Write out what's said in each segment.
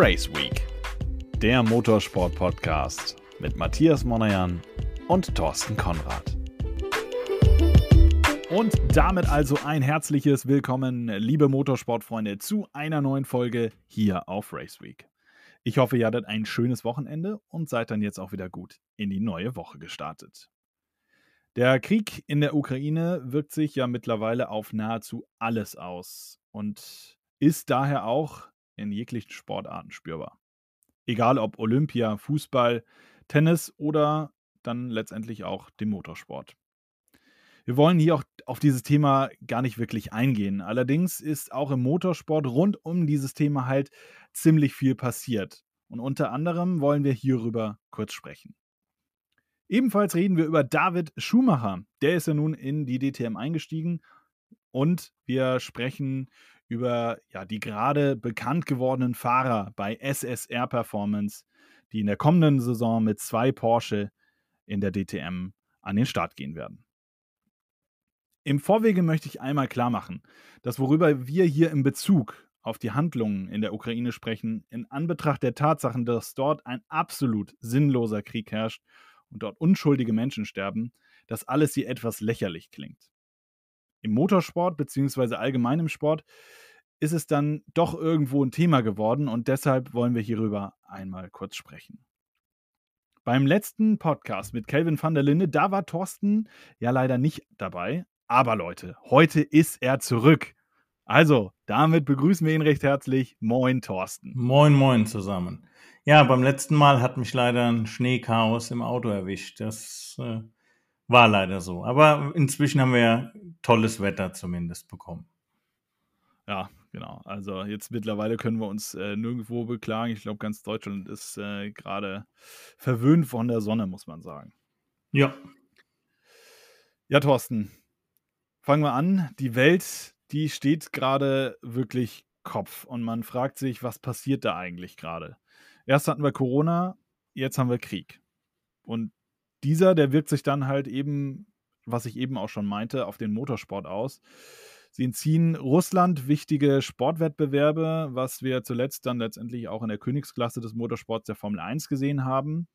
Race Week, der Motorsport-Podcast mit Matthias Monajan und Thorsten Konrad. Und damit also ein herzliches Willkommen, liebe Motorsportfreunde, zu einer neuen Folge hier auf Race Week. Ich hoffe, ihr hattet ein schönes Wochenende und seid dann jetzt auch wieder gut in die neue Woche gestartet. Der Krieg in der Ukraine wirkt sich ja mittlerweile auf nahezu alles aus und ist daher auch in jeglichen Sportarten spürbar. Egal ob Olympia, Fußball, Tennis oder dann letztendlich auch dem Motorsport. Wir wollen hier auch auf dieses Thema gar nicht wirklich eingehen. Allerdings ist auch im Motorsport rund um dieses Thema halt ziemlich viel passiert. Und unter anderem wollen wir hierüber kurz sprechen. Ebenfalls reden wir über David Schumacher. Der ist ja nun in die DTM eingestiegen. Und wir sprechen über ja, die gerade bekannt gewordenen Fahrer bei SSR Performance, die in der kommenden Saison mit zwei Porsche in der DTM an den Start gehen werden. Im Vorwege möchte ich einmal klar machen, dass worüber wir hier in Bezug auf die Handlungen in der Ukraine sprechen, in Anbetracht der Tatsachen, dass dort ein absolut sinnloser Krieg herrscht und dort unschuldige Menschen sterben, dass alles hier etwas lächerlich klingt. Im Motorsport bzw. allgemein im Sport ist es dann doch irgendwo ein Thema geworden und deshalb wollen wir hierüber einmal kurz sprechen. Beim letzten Podcast mit Kelvin van der Linde, da war Thorsten ja leider nicht dabei. Aber Leute, heute ist er zurück. Also, damit begrüßen wir ihn recht herzlich. Moin, Thorsten. Moin, moin zusammen. Ja, beim letzten Mal hat mich leider ein Schneechaos im Auto erwischt. Das äh, war leider so. Aber inzwischen haben wir ja tolles Wetter zumindest bekommen. Ja, genau. Also jetzt mittlerweile können wir uns äh, nirgendwo beklagen. Ich glaube, ganz Deutschland ist äh, gerade verwöhnt von der Sonne, muss man sagen. Ja. Ja, Thorsten, fangen wir an. Die Welt, die steht gerade wirklich Kopf und man fragt sich, was passiert da eigentlich gerade? Erst hatten wir Corona, jetzt haben wir Krieg. Und dieser, der wirkt sich dann halt eben, was ich eben auch schon meinte, auf den Motorsport aus. Sie entziehen Russland wichtige Sportwettbewerbe, was wir zuletzt dann letztendlich auch in der Königsklasse des Motorsports der Formel 1 gesehen haben.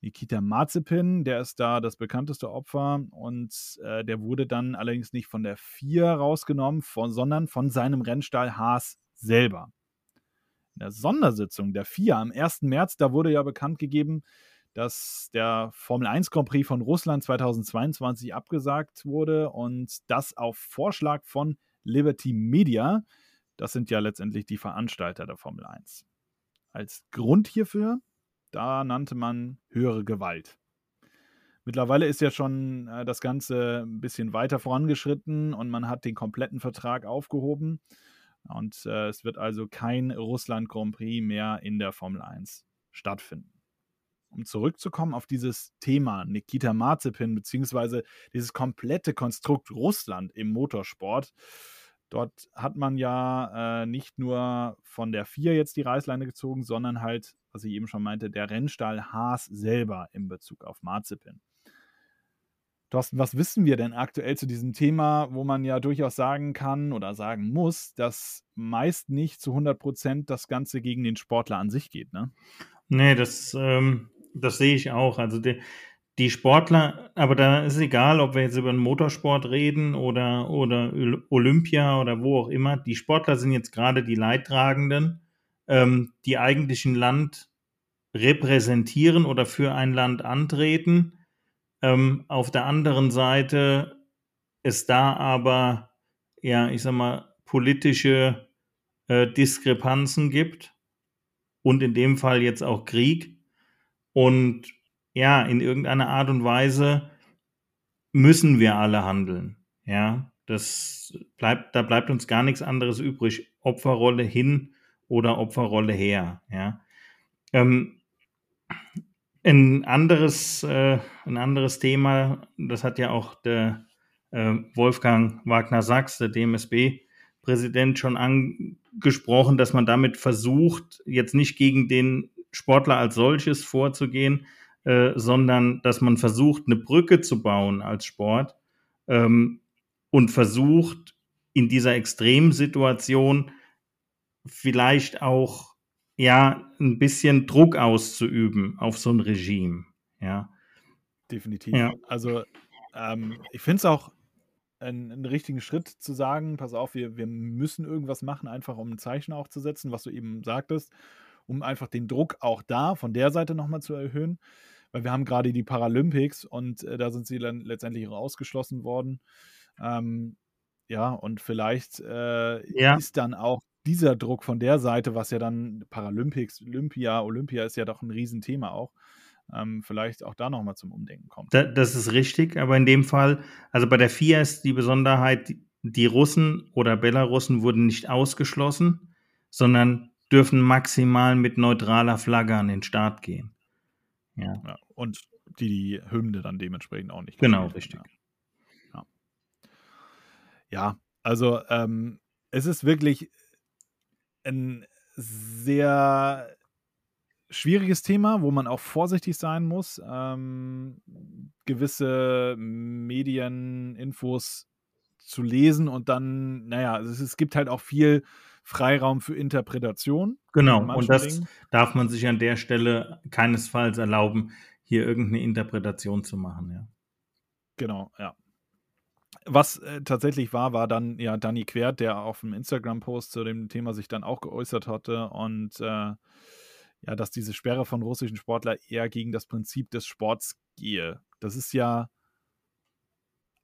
Nikita Mazepin, der ist da das bekannteste Opfer und äh, der wurde dann allerdings nicht von der 4 rausgenommen, von, sondern von seinem Rennstall Haas selber. In der Sondersitzung der 4 am 1. März, da wurde ja bekannt gegeben, dass der Formel 1 Grand Prix von Russland 2022 abgesagt wurde und das auf Vorschlag von Liberty Media. Das sind ja letztendlich die Veranstalter der Formel 1. Als Grund hierfür, da nannte man höhere Gewalt. Mittlerweile ist ja schon äh, das Ganze ein bisschen weiter vorangeschritten und man hat den kompletten Vertrag aufgehoben. Und äh, es wird also kein Russland Grand Prix mehr in der Formel 1 stattfinden um zurückzukommen auf dieses Thema Nikita Mazepin, beziehungsweise dieses komplette Konstrukt Russland im Motorsport. Dort hat man ja äh, nicht nur von der 4 jetzt die Reißleine gezogen, sondern halt, was ich eben schon meinte, der Rennstall Haas selber in Bezug auf Mazepin. Thorsten, was wissen wir denn aktuell zu diesem Thema, wo man ja durchaus sagen kann oder sagen muss, dass meist nicht zu 100 Prozent das Ganze gegen den Sportler an sich geht, ne? Nee, das ähm, das sehe ich auch. Also die, die Sportler, aber da ist egal, ob wir jetzt über den Motorsport reden oder, oder Olympia oder wo auch immer. Die Sportler sind jetzt gerade die Leidtragenden, ähm, die eigentlich ein Land repräsentieren oder für ein Land antreten. Ähm, auf der anderen Seite ist da aber, ja, ich sag mal, politische äh, Diskrepanzen gibt und in dem Fall jetzt auch Krieg und ja, in irgendeiner Art und Weise müssen wir alle handeln. Ja, das bleibt, da bleibt uns gar nichts anderes übrig. Opferrolle hin oder Opferrolle her. Ja. Ähm, ein anderes, äh, ein anderes Thema, das hat ja auch der äh, Wolfgang Wagner-Sachs, der DMSB-Präsident, schon angesprochen, dass man damit versucht, jetzt nicht gegen den Sportler als solches vorzugehen, äh, sondern dass man versucht, eine Brücke zu bauen als Sport ähm, und versucht, in dieser Extremsituation vielleicht auch ja, ein bisschen Druck auszuüben auf so ein Regime. Ja. Definitiv. Ja. Also ähm, ich finde es auch einen, einen, richtigen Schritt zu sagen, pass auf, wir, wir müssen irgendwas machen, einfach um ein Zeichen auch zu setzen, was du eben sagtest, um einfach den Druck auch da von der Seite nochmal zu erhöhen. Weil wir haben gerade die Paralympics und äh, da sind sie dann letztendlich ausgeschlossen worden. Ähm, ja, und vielleicht äh, ja. ist dann auch dieser Druck von der Seite, was ja dann Paralympics, Olympia, Olympia ist ja doch ein Riesenthema auch, ähm, vielleicht auch da nochmal zum Umdenken kommt. Da, das ist richtig, aber in dem Fall, also bei der FIA ist die Besonderheit, die Russen oder Belarussen wurden nicht ausgeschlossen, sondern dürfen maximal mit neutraler Flagge an den Start gehen. Ja. ja und die, die Hymne dann dementsprechend auch nicht. Genau, richtig. Ja. ja, also ähm, es ist wirklich ein sehr schwieriges Thema, wo man auch vorsichtig sein muss, ähm, gewisse Medieninfos zu lesen und dann, naja, es, es gibt halt auch viel Freiraum für Interpretation. Genau, und das Dingen. darf man sich an der Stelle keinesfalls erlauben, hier irgendeine Interpretation zu machen, ja. Genau, ja. Was äh, tatsächlich war, war dann ja Danny Quert, der auf dem Instagram-Post zu dem Thema sich dann auch geäußert hatte und äh, ja, dass diese Sperre von russischen Sportlern eher gegen das Prinzip des Sports gehe. Das ist ja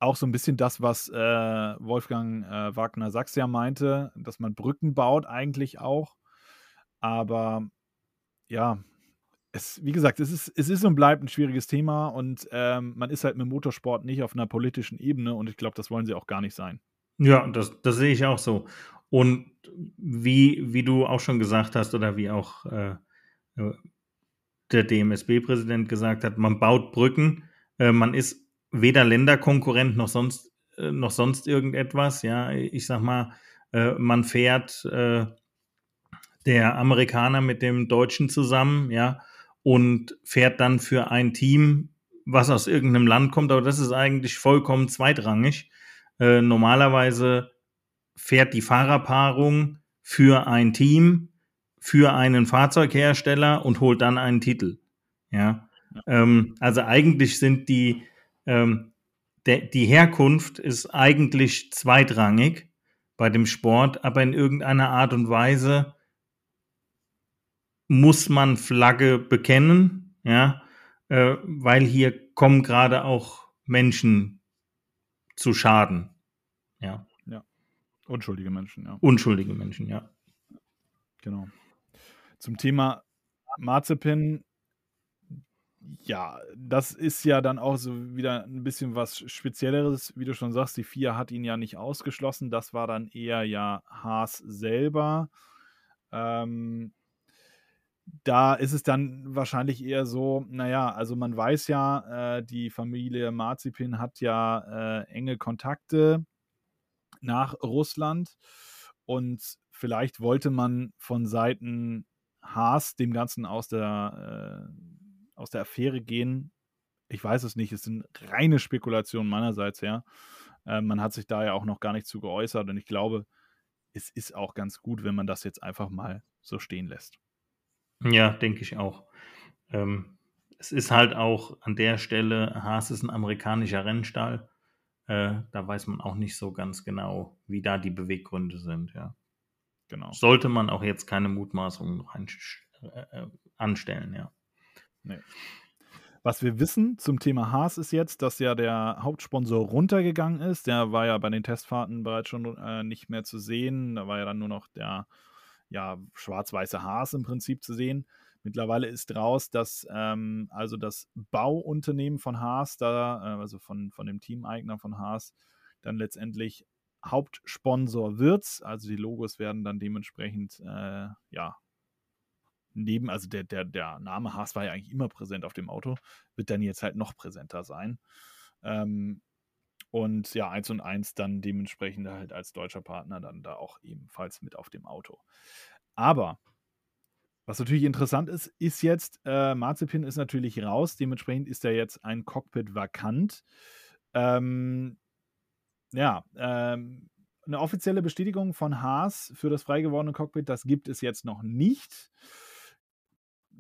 auch so ein bisschen das, was äh, Wolfgang äh, Wagner Sachs ja meinte, dass man Brücken baut eigentlich auch. Aber ja, es, wie gesagt, es ist, es ist und bleibt ein schwieriges Thema und ähm, man ist halt mit Motorsport nicht auf einer politischen Ebene und ich glaube, das wollen sie auch gar nicht sein. Ja, das, das sehe ich auch so. Und wie, wie du auch schon gesagt hast oder wie auch äh, äh der DMSB-Präsident gesagt hat, man baut Brücken, äh, man ist weder Länderkonkurrent noch sonst, äh, noch sonst irgendetwas. Ja, ich sag mal, äh, man fährt äh, der Amerikaner mit dem Deutschen zusammen, ja, und fährt dann für ein Team, was aus irgendeinem Land kommt, aber das ist eigentlich vollkommen zweitrangig. Äh, normalerweise fährt die Fahrerpaarung für ein Team, für einen Fahrzeughersteller und holt dann einen Titel. Ja. Ähm, also eigentlich sind die, ähm, de, die Herkunft ist eigentlich zweitrangig bei dem Sport, aber in irgendeiner Art und Weise muss man Flagge bekennen, ja, äh, weil hier kommen gerade auch Menschen zu Schaden. Ja. Ja. Unschuldige Menschen, ja. Unschuldige Menschen, ja. Genau. Zum Thema Marzipin, ja, das ist ja dann auch so wieder ein bisschen was Spezielleres, wie du schon sagst. Die FIA hat ihn ja nicht ausgeschlossen. Das war dann eher ja Haas selber. Ähm, da ist es dann wahrscheinlich eher so, naja, also man weiß ja, äh, die Familie Marzipin hat ja äh, enge Kontakte nach Russland und vielleicht wollte man von Seiten Haas dem Ganzen aus der, äh, aus der Affäre gehen. Ich weiß es nicht, es sind reine Spekulationen meinerseits her. Äh, man hat sich da ja auch noch gar nicht zu geäußert und ich glaube, es ist auch ganz gut, wenn man das jetzt einfach mal so stehen lässt. Ja, denke ich auch. Ähm, es ist halt auch an der Stelle, Haas ist ein amerikanischer Rennstall. Äh, da weiß man auch nicht so ganz genau, wie da die Beweggründe sind, ja. Genau. Sollte man auch jetzt keine Mutmaßungen rein, äh, äh, anstellen, ja. Nee. Was wir wissen zum Thema Haas ist jetzt, dass ja der Hauptsponsor runtergegangen ist. Der war ja bei den Testfahrten bereits schon äh, nicht mehr zu sehen. Da war ja dann nur noch der ja, schwarz-weiße Haas im Prinzip zu sehen. Mittlerweile ist raus, dass ähm, also das Bauunternehmen von Haas, da, äh, also von, von dem Teameigner von Haas, dann letztendlich Hauptsponsor wird. Also die Logos werden dann dementsprechend, äh, ja, neben, also der, der, der Name Haas war ja eigentlich immer präsent auf dem Auto, wird dann jetzt halt noch präsenter sein. Ähm, und ja, 1 und 1 dann dementsprechend halt als deutscher Partner dann da auch ebenfalls mit auf dem Auto. Aber was natürlich interessant ist, ist jetzt, äh, Marzipin ist natürlich raus, dementsprechend ist ja jetzt ein Cockpit vakant. Ähm, ja, ähm, eine offizielle Bestätigung von Haas für das frei gewordene Cockpit, das gibt es jetzt noch nicht.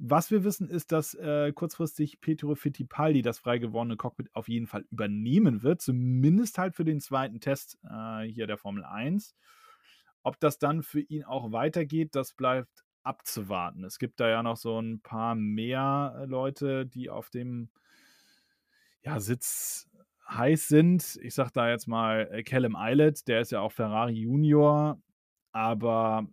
Was wir wissen, ist, dass äh, kurzfristig Petro Fittipaldi das frei gewordene Cockpit auf jeden Fall übernehmen wird, zumindest halt für den zweiten Test äh, hier der Formel 1. Ob das dann für ihn auch weitergeht, das bleibt abzuwarten. Es gibt da ja noch so ein paar mehr äh, Leute, die auf dem ja, Sitz heiß sind. Ich sage da jetzt mal äh, Callum Eilert, der ist ja auch Ferrari Junior. Aber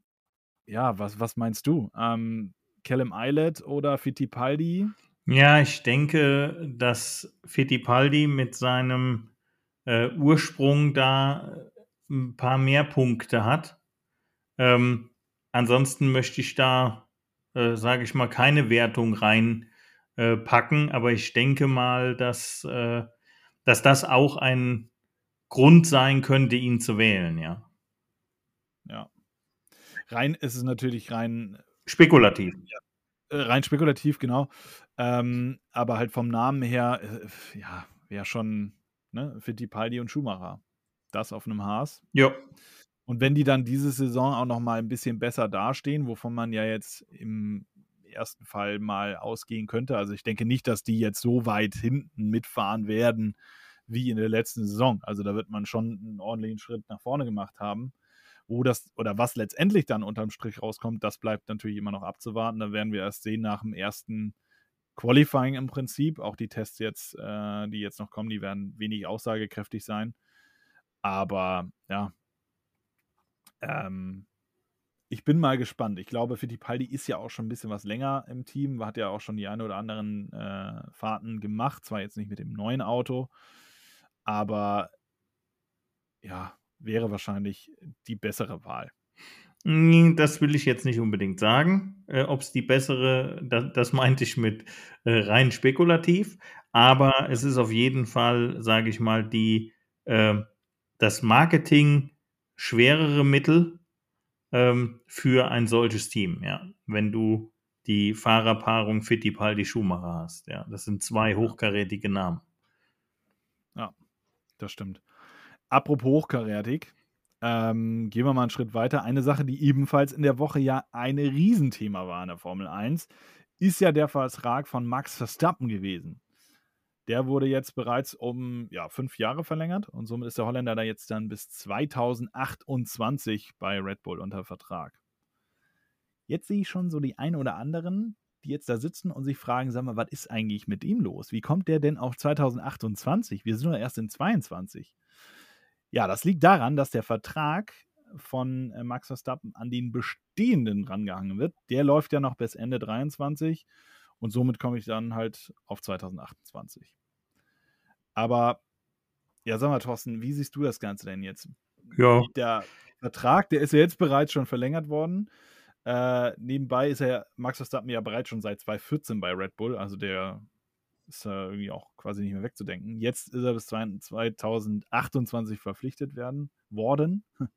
ja, was, was meinst du? Ähm, Callum Eilert oder Fittipaldi? Ja, ich denke, dass Fittipaldi mit seinem äh, Ursprung da äh, ein paar mehr Punkte hat. Ähm, ansonsten möchte ich da, äh, sage ich mal, keine Wertung reinpacken, äh, aber ich denke mal, dass, äh, dass das auch ein Grund sein könnte, ihn zu wählen, ja. Ja. Rein ist es natürlich rein spekulativ. Ja, äh, rein spekulativ, genau. Ähm, aber halt vom Namen her, äh, ja, wäre schon ne, Fittipaldi und Schumacher. Das auf einem Haas. Ja. Und wenn die dann diese Saison auch noch mal ein bisschen besser dastehen, wovon man ja jetzt im ersten Fall mal ausgehen könnte, also ich denke nicht, dass die jetzt so weit hinten mitfahren werden wie in der letzten Saison. Also da wird man schon einen ordentlichen Schritt nach vorne gemacht haben. Wo das oder was letztendlich dann unterm Strich rauskommt, das bleibt natürlich immer noch abzuwarten. Da werden wir erst sehen nach dem ersten Qualifying im Prinzip. Auch die Tests jetzt, äh, die jetzt noch kommen, die werden wenig aussagekräftig sein. Aber ja, ähm, ich bin mal gespannt. Ich glaube, Fittipaldi ist ja auch schon ein bisschen was länger im Team, hat ja auch schon die eine oder anderen äh, Fahrten gemacht, zwar jetzt nicht mit dem neuen Auto, aber ja, wäre wahrscheinlich die bessere Wahl. Hm, das will ich jetzt nicht unbedingt sagen, äh, ob es die bessere, das, das, meinte ich mit äh, rein spekulativ, aber es ist auf jeden Fall, sage ich mal, die, äh, das Marketing schwerere Mittel ähm, für ein solches Team, ja. Wenn du die Fahrerpaarung Fittipaldi Schumacher hast, ja. Das sind zwei hochkarätige Namen. Ja, das stimmt. Apropos hochkarätig, ähm, gehen wir mal einen Schritt weiter. Eine Sache, die ebenfalls in der Woche ja ein Riesenthema war in der Formel 1, ist ja der Vertrag von Max Verstappen gewesen. Der wurde jetzt bereits um ja, fünf Jahre verlängert und somit ist der Holländer da jetzt dann bis 2028 bei Red Bull unter Vertrag. Jetzt sehe ich schon so die ein oder anderen, die jetzt da sitzen und sich fragen, sag mal, was ist eigentlich mit ihm los? Wie kommt der denn auf 2028? Wir sind nur erst in 22. Ja, das liegt daran, dass der Vertrag von äh, Max Verstappen an den bestehenden rangehangen wird. Der läuft ja noch bis Ende 23 und somit komme ich dann halt auf 2028. Aber ja, sag mal, Thorsten, wie siehst du das Ganze denn jetzt? Ja. Der Vertrag, der ist ja jetzt bereits schon verlängert worden. Äh, nebenbei ist er Max Verstappen ja bereits schon seit 2014 bei Red Bull, also der ist ja irgendwie auch quasi nicht mehr wegzudenken. Jetzt ist er bis 2028 verpflichtet werden worden.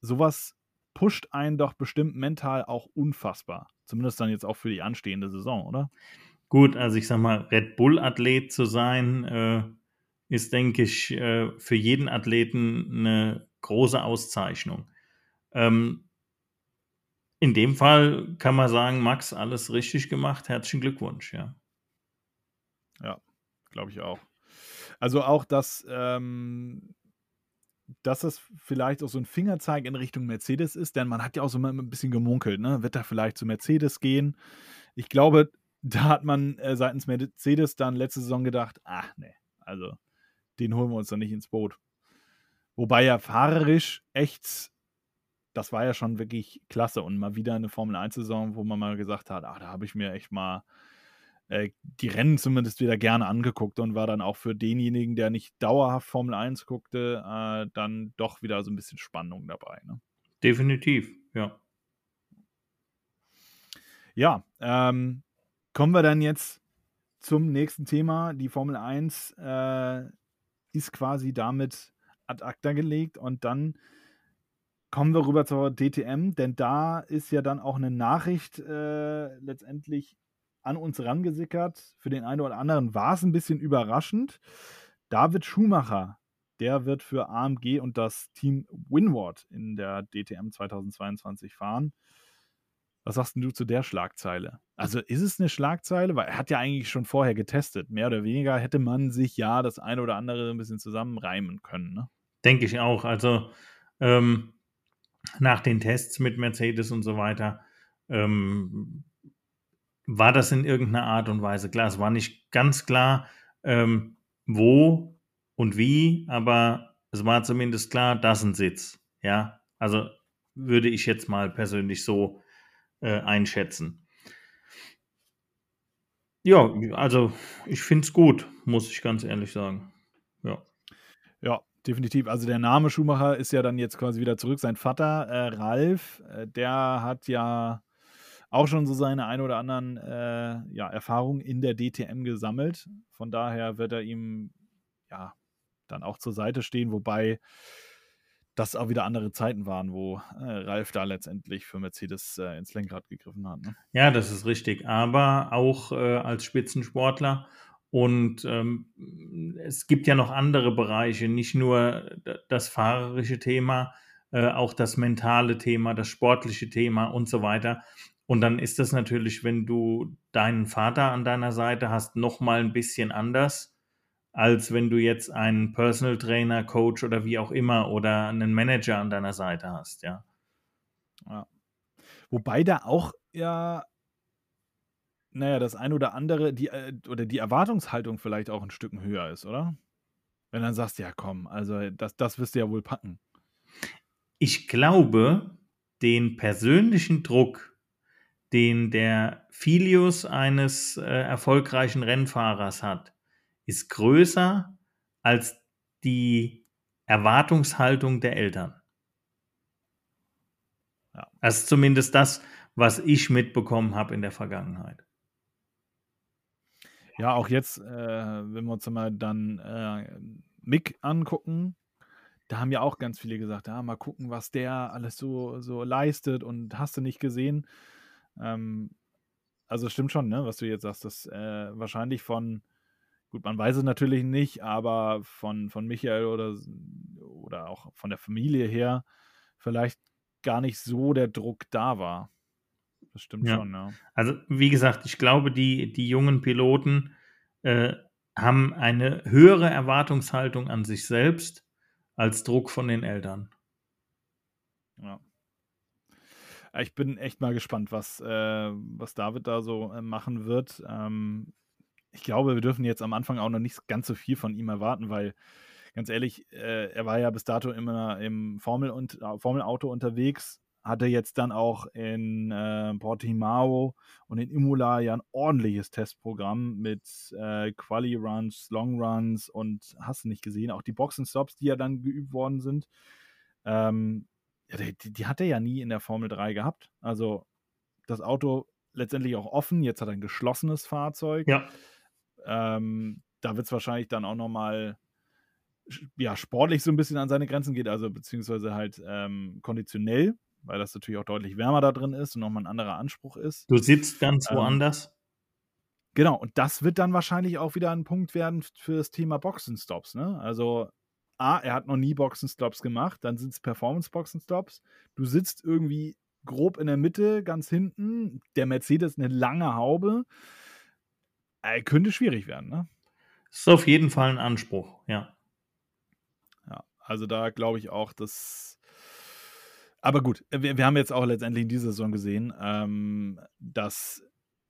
Sowas pusht einen doch bestimmt mental auch unfassbar. Zumindest dann jetzt auch für die anstehende Saison, oder? Gut, also ich sag mal, Red Bull-Athlet zu sein, äh, ist, denke ich, äh, für jeden Athleten eine große Auszeichnung. Ähm, in dem Fall kann man sagen, Max, alles richtig gemacht. Herzlichen Glückwunsch, ja. Ja, glaube ich auch. Also auch, dass, ähm, dass das vielleicht auch so ein Fingerzeig in Richtung Mercedes ist, denn man hat ja auch so ein bisschen gemunkelt, ne? Wird er vielleicht zu Mercedes gehen? Ich glaube, da hat man äh, seitens Mercedes dann letzte Saison gedacht, ach nee, also den holen wir uns dann nicht ins Boot. Wobei ja fahrerisch echt, das war ja schon wirklich klasse und mal wieder eine Formel 1-Saison, wo man mal gesagt hat, ach, da habe ich mir echt mal äh, die Rennen zumindest wieder gerne angeguckt und war dann auch für denjenigen, der nicht dauerhaft Formel 1 guckte, äh, dann doch wieder so ein bisschen Spannung dabei. Ne? Definitiv, ja. Ja, ähm, Kommen wir dann jetzt zum nächsten Thema. Die Formel 1 äh, ist quasi damit ad acta gelegt und dann kommen wir rüber zur DTM, denn da ist ja dann auch eine Nachricht äh, letztendlich an uns rangesickert. Für den einen oder anderen war es ein bisschen überraschend. David Schumacher der wird für AMG und das Team Winward in der DTM 2022 fahren. Was sagst du zu der Schlagzeile? Also ist es eine Schlagzeile? Weil er hat ja eigentlich schon vorher getestet. Mehr oder weniger hätte man sich ja das eine oder andere ein bisschen zusammenreimen können. Ne? Denke ich auch. Also ähm, nach den Tests mit Mercedes und so weiter ähm, war das in irgendeiner Art und Weise klar. Es war nicht ganz klar, ähm, wo und wie, aber es war zumindest klar, das ein Sitz. Ja, also würde ich jetzt mal persönlich so äh, einschätzen. Ja, also ich finde es gut, muss ich ganz ehrlich sagen. Ja. Ja, definitiv. Also der Name Schumacher ist ja dann jetzt quasi wieder zurück. Sein Vater, äh, Ralf, äh, der hat ja auch schon so seine ein oder anderen äh, ja, Erfahrungen in der DTM gesammelt. Von daher wird er ihm ja dann auch zur Seite stehen, wobei das auch wieder andere Zeiten waren, wo äh, Ralf da letztendlich für Mercedes äh, ins Lenkrad gegriffen hat. Ne? Ja, das ist richtig. Aber auch äh, als Spitzensportler. Und ähm, es gibt ja noch andere Bereiche, nicht nur das fahrerische Thema, äh, auch das mentale Thema, das sportliche Thema und so weiter. Und dann ist das natürlich, wenn du deinen Vater an deiner Seite hast, noch mal ein bisschen anders als wenn du jetzt einen Personal Trainer, Coach oder wie auch immer oder einen Manager an deiner Seite hast, ja. ja. Wobei da auch ja, naja, das ein oder andere, die, äh, oder die Erwartungshaltung vielleicht auch ein Stück höher ist, oder? Wenn dann sagst, ja komm, also das, das wirst du ja wohl packen. Ich glaube, den persönlichen Druck, den der Filius eines äh, erfolgreichen Rennfahrers hat, ist größer als die Erwartungshaltung der Eltern. Ja. Das ist zumindest das, was ich mitbekommen habe in der Vergangenheit. Ja, auch jetzt, äh, wenn wir uns mal dann äh, Mick angucken, da haben ja auch ganz viele gesagt, ja, mal gucken, was der alles so, so leistet und hast du nicht gesehen. Ähm, also stimmt schon, ne, was du jetzt sagst, dass äh, wahrscheinlich von Gut, man weiß es natürlich nicht, aber von, von Michael oder, oder auch von der Familie her vielleicht gar nicht so der Druck da war. Das stimmt ja. schon, ja. Also, wie gesagt, ich glaube, die, die jungen Piloten äh, haben eine höhere Erwartungshaltung an sich selbst als Druck von den Eltern. Ja. Ich bin echt mal gespannt, was, äh, was David da so äh, machen wird. Ähm, ich glaube, wir dürfen jetzt am Anfang auch noch nicht ganz so viel von ihm erwarten, weil ganz ehrlich, äh, er war ja bis dato immer im Formel und, äh, Formelauto unterwegs, hatte jetzt dann auch in äh, Portimao und in Imola ja ein ordentliches Testprogramm mit äh, Quali-Runs, Long-Runs und hast du nicht gesehen, auch die Boxen-Stops, die ja dann geübt worden sind. Ähm, ja, die, die hat er ja nie in der Formel 3 gehabt. Also das Auto letztendlich auch offen, jetzt hat er ein geschlossenes Fahrzeug. Ja. Ähm, da wird es wahrscheinlich dann auch nochmal ja, sportlich so ein bisschen an seine Grenzen geht, also beziehungsweise halt ähm, konditionell, weil das natürlich auch deutlich wärmer da drin ist und nochmal ein anderer Anspruch ist. Du sitzt ganz ähm, woanders. Genau, und das wird dann wahrscheinlich auch wieder ein Punkt werden für das Thema Boxenstops. Ne? Also, A, er hat noch nie Boxenstops gemacht, dann sind es Performance-Boxenstops. Du sitzt irgendwie grob in der Mitte, ganz hinten. Der Mercedes eine lange Haube. Äh, könnte schwierig werden, ne? Ist auf jeden Fall ein Anspruch, ja. Ja, also da glaube ich auch, dass. Aber gut, wir, wir, haben jetzt auch letztendlich in dieser Saison gesehen, ähm, dass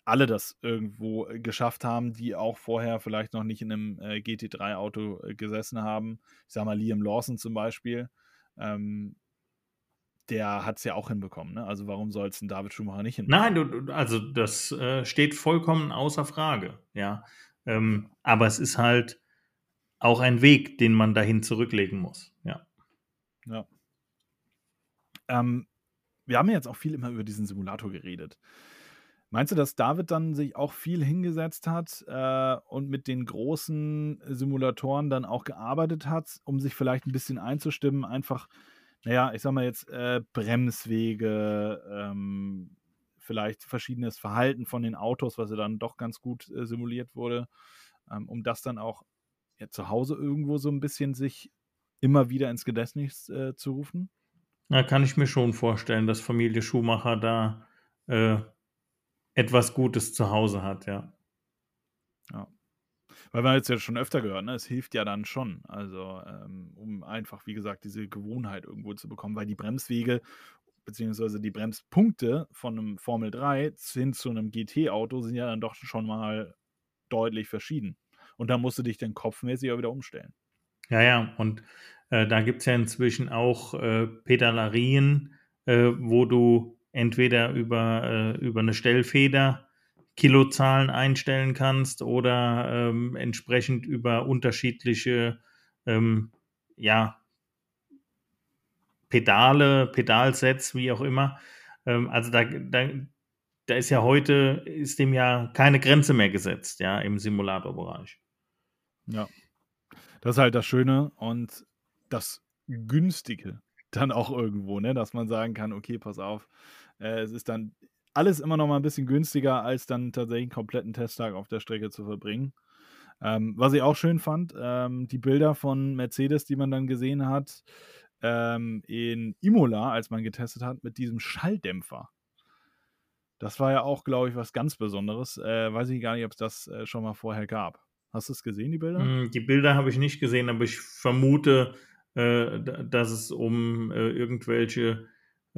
alle das irgendwo geschafft haben, die auch vorher vielleicht noch nicht in einem äh, GT3-Auto äh, gesessen haben. Ich sage mal Liam Lawson zum Beispiel. Ähm, der hat es ja auch hinbekommen. Ne? Also warum soll es ein David Schumacher nicht hinbekommen? Nein, du, also das äh, steht vollkommen außer Frage. Ja, ähm, aber es ist halt auch ein Weg, den man dahin zurücklegen muss. Ja. Ja. Ähm, wir haben ja jetzt auch viel immer über diesen Simulator geredet. Meinst du, dass David dann sich auch viel hingesetzt hat äh, und mit den großen Simulatoren dann auch gearbeitet hat, um sich vielleicht ein bisschen einzustimmen, einfach naja, ich sag mal jetzt äh, Bremswege, ähm, vielleicht verschiedenes Verhalten von den Autos, was ja dann doch ganz gut äh, simuliert wurde, ähm, um das dann auch ja, zu Hause irgendwo so ein bisschen sich immer wieder ins Gedächtnis äh, zu rufen? Na, kann ich mir schon vorstellen, dass Familie Schumacher da äh, etwas Gutes zu Hause hat, ja. Ja. Weil man jetzt ja schon öfter gehört, ne? es hilft ja dann schon, also ähm, um einfach, wie gesagt, diese Gewohnheit irgendwo zu bekommen, weil die Bremswege beziehungsweise die Bremspunkte von einem Formel 3 hin zu einem GT-Auto sind ja dann doch schon mal deutlich verschieden. Und da musst du dich dann kopfmäßig auch wieder umstellen. Ja, ja, und äh, da gibt es ja inzwischen auch äh, Pedalerien, äh, wo du entweder über, äh, über eine Stellfeder Kilozahlen einstellen kannst oder ähm, entsprechend über unterschiedliche ähm, ja, Pedale, Pedalsets, wie auch immer. Ähm, also da, da, da ist ja heute, ist dem ja keine Grenze mehr gesetzt, ja, im Simulatorbereich. Ja. Das ist halt das Schöne und das Günstige dann auch irgendwo, ne? Dass man sagen kann, okay, pass auf, äh, es ist dann alles immer noch mal ein bisschen günstiger, als dann tatsächlich einen kompletten Testtag auf der Strecke zu verbringen. Ähm, was ich auch schön fand, ähm, die Bilder von Mercedes, die man dann gesehen hat, ähm, in Imola, als man getestet hat, mit diesem Schalldämpfer. Das war ja auch, glaube ich, was ganz Besonderes. Äh, weiß ich gar nicht, ob es das äh, schon mal vorher gab. Hast du es gesehen, die Bilder? Hm, die Bilder habe ich nicht gesehen, aber ich vermute, äh, dass es um äh, irgendwelche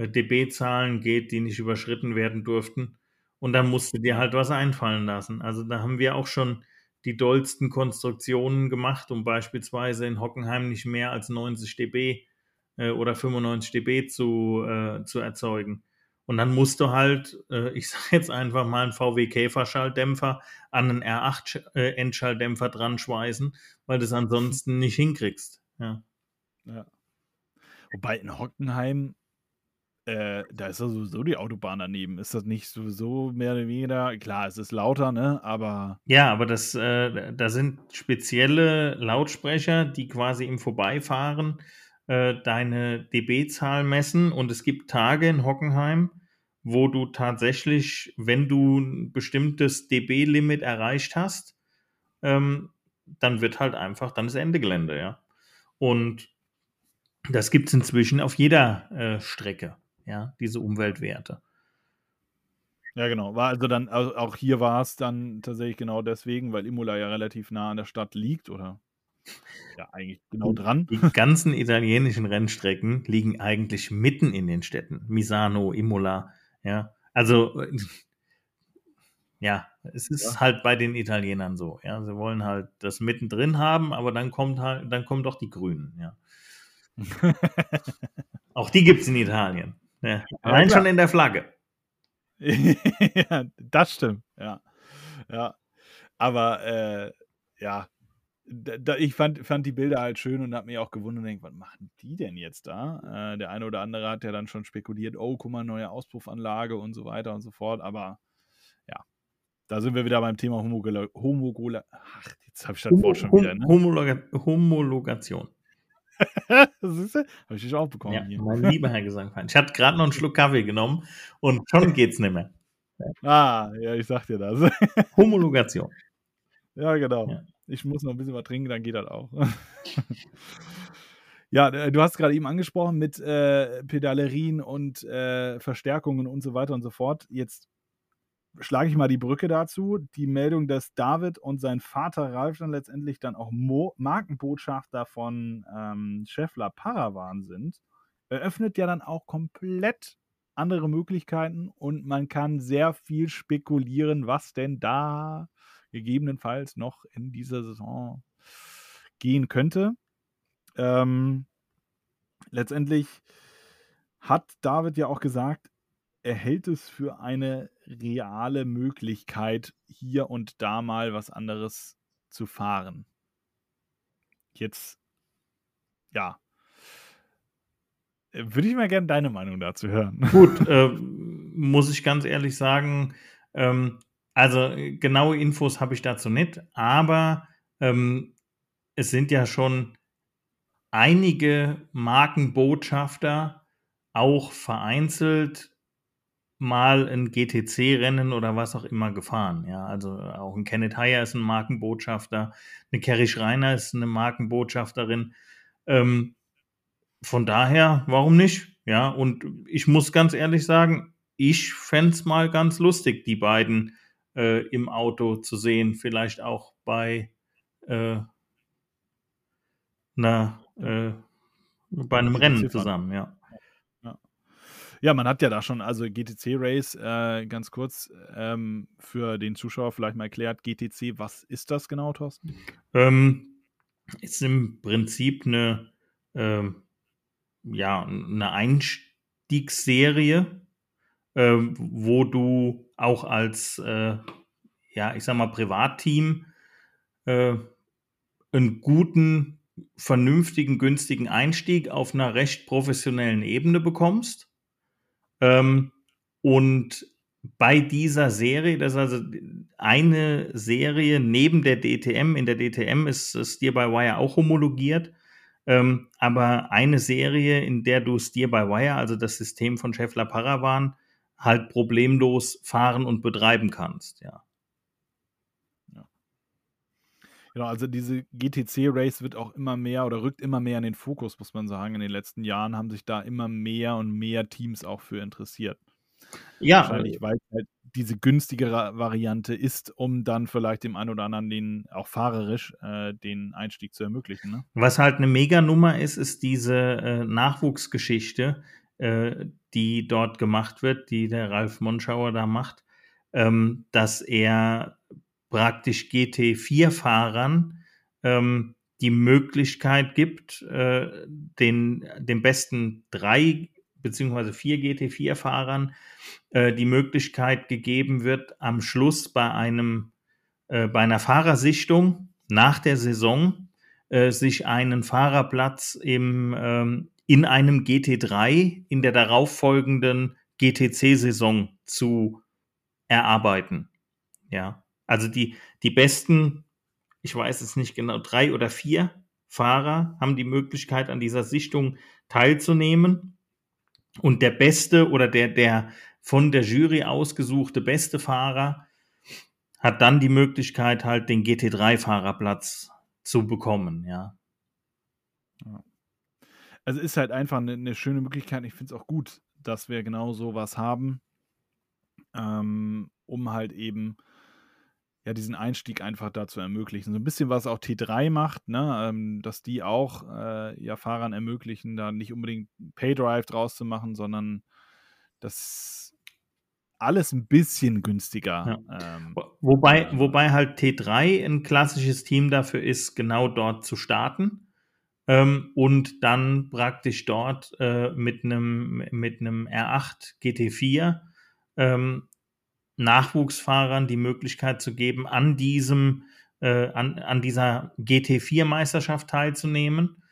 dB-Zahlen geht, die nicht überschritten werden durften. Und dann musste dir halt was einfallen lassen. Also da haben wir auch schon die dollsten Konstruktionen gemacht, um beispielsweise in Hockenheim nicht mehr als 90 dB äh, oder 95 dB zu, äh, zu erzeugen. Und dann musst du halt, äh, ich sage jetzt einfach mal einen VW Käfer-Schalldämpfer an einen R8-Endschalldämpfer äh, dran schweißen, weil du es ansonsten nicht hinkriegst. Ja. ja. Wobei in Hockenheim, äh, da ist ja sowieso die Autobahn daneben. Ist das nicht sowieso mehr oder weniger? Klar, es ist lauter, ne? Aber. Ja, aber das, äh, da sind spezielle Lautsprecher, die quasi im Vorbeifahren äh, deine dB-Zahl messen und es gibt Tage in Hockenheim, wo du tatsächlich, wenn du ein bestimmtes dB-Limit erreicht hast, ähm, dann wird halt einfach, dann ist Ende Gelände, ja. Und das gibt es inzwischen auf jeder äh, Strecke, ja, diese Umweltwerte. Ja, genau. War also dann, also auch hier war es dann tatsächlich genau deswegen, weil Imola ja relativ nah an der Stadt liegt, oder? Ja, eigentlich genau dran. Die ganzen italienischen Rennstrecken liegen eigentlich mitten in den Städten. Misano, Imola, ja. Also, ja, es ist ja. halt bei den Italienern so, ja. Sie wollen halt das mittendrin haben, aber dann kommt halt, dann kommen doch die Grünen, ja. Auch die gibt es in Italien. Ja. Allein ja, schon in der Flagge. ja, das stimmt, ja. Ja. Aber äh, ja, da, ich fand, fand die Bilder halt schön und habe mich auch gewundert und denkt, was machen die denn jetzt da? Äh, der eine oder andere hat ja dann schon spekuliert, oh, guck mal, neue Auspuffanlage und so weiter und so fort. Aber ja, da sind wir wieder beim Thema Homogula Homogula Ach, jetzt habe ich das Wort schon wieder. Ne? Homologa Homologation. Siehst du? Habe ich dich auch bekommen. Ja, hier. mein lieber Herr Gesangverein. Ich hatte gerade noch einen Schluck Kaffee genommen und schon geht's nicht mehr. Ah, ja, ich sag dir das. Homologation. Ja, genau. Ja. Ich muss noch ein bisschen was trinken, dann geht das auch. ja, äh, du hast gerade eben angesprochen mit äh, Pedalerien und äh, Verstärkungen und so weiter und so fort. Jetzt schlage ich mal die Brücke dazu. Die Meldung, dass David und sein Vater Ralf dann letztendlich dann auch Mo Markenbotschafter von ähm, Scheffler Paravan sind, eröffnet ja dann auch komplett andere Möglichkeiten und man kann sehr viel spekulieren, was denn da gegebenenfalls noch in dieser Saison gehen könnte. Ähm, letztendlich hat David ja auch gesagt, er hält es für eine reale Möglichkeit, hier und da mal was anderes zu fahren. Jetzt, ja, würde ich mal gerne deine Meinung dazu hören. Gut, äh, muss ich ganz ehrlich sagen, ähm, also genaue Infos habe ich dazu nicht, aber ähm, es sind ja schon einige Markenbotschafter auch vereinzelt mal ein GTC-Rennen oder was auch immer gefahren. Ja, also auch ein Kenneth Heyer ist ein Markenbotschafter, eine Kerry Schreiner ist eine Markenbotschafterin. Ähm, von daher, warum nicht? Ja, und ich muss ganz ehrlich sagen, ich fände es mal ganz lustig, die beiden äh, im Auto zu sehen. Vielleicht auch bei äh, einer, äh, bei einem Rennen zusammen, ja. Ja, man hat ja da schon, also GTC Race, äh, ganz kurz, ähm, für den Zuschauer vielleicht mal erklärt, GTC, was ist das genau, Thorsten? Ähm, ist im Prinzip eine, ähm, ja, eine Einstiegsserie, äh, wo du auch als, äh, ja, ich sag mal, Privatteam äh, einen guten, vernünftigen, günstigen Einstieg auf einer recht professionellen Ebene bekommst ähm, und bei dieser Serie, das ist also eine Serie neben der DTM, in der DTM ist Steer by Wire auch homologiert, ähm, aber eine Serie, in der du Steer by Wire, also das System von Scheffler Paravan, halt problemlos fahren und betreiben kannst, ja. Genau, also diese GTC-Race wird auch immer mehr oder rückt immer mehr in den Fokus, muss man sagen. In den letzten Jahren haben sich da immer mehr und mehr Teams auch für interessiert. Ja. Wahrscheinlich, weil halt diese günstigere Variante ist, um dann vielleicht dem einen oder anderen den auch fahrerisch äh, den Einstieg zu ermöglichen. Ne? Was halt eine Mega-Nummer ist, ist diese äh, Nachwuchsgeschichte, äh, die dort gemacht wird, die der Ralf Monschauer da macht, ähm, dass er praktisch GT4-Fahrern ähm, die Möglichkeit gibt, äh, den, den besten drei beziehungsweise vier GT4-Fahrern äh, die Möglichkeit gegeben wird, am Schluss bei einem äh, bei einer Fahrersichtung nach der Saison äh, sich einen Fahrerplatz im, ähm, in einem GT3 in der darauffolgenden GTC-Saison zu erarbeiten. Ja, also die, die besten, ich weiß es nicht genau, drei oder vier Fahrer haben die Möglichkeit, an dieser Sichtung teilzunehmen. Und der beste oder der, der von der Jury ausgesuchte beste Fahrer hat dann die Möglichkeit, halt den GT3-Fahrerplatz zu bekommen, ja. Also ist halt einfach eine, eine schöne Möglichkeit. Ich finde es auch gut, dass wir genau so was haben, ähm, um halt eben ja, diesen Einstieg einfach da zu ermöglichen. So ein bisschen, was auch T3 macht, ne? Ähm, dass die auch äh, ja Fahrern ermöglichen, da nicht unbedingt Paydrive draus zu machen, sondern das alles ein bisschen günstiger. Ja. Ähm, wobei, äh, wobei halt T3 ein klassisches Team dafür ist, genau dort zu starten ähm, und dann praktisch dort äh, mit einem mit einem R8 GT4 ähm, Nachwuchsfahrern die Möglichkeit zu geben, an diesem, äh, an, an dieser GT4-Meisterschaft teilzunehmen.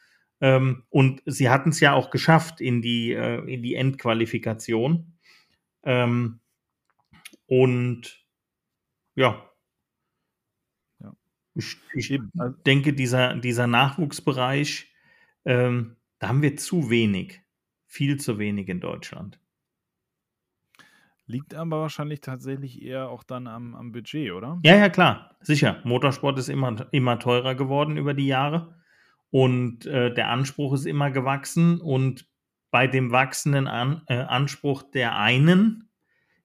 Ähm, und sie hatten es ja auch geschafft in die, äh, in die Endqualifikation. Ähm, und ja, ja. ich, ich also denke, dieser, dieser Nachwuchsbereich, ähm, da haben wir zu wenig, viel zu wenig in Deutschland. Liegt aber wahrscheinlich tatsächlich eher auch dann am, am Budget, oder? Ja, ja, klar. Sicher. Motorsport ist immer, immer teurer geworden über die Jahre. Und äh, der Anspruch ist immer gewachsen. Und bei dem wachsenden An äh, Anspruch der einen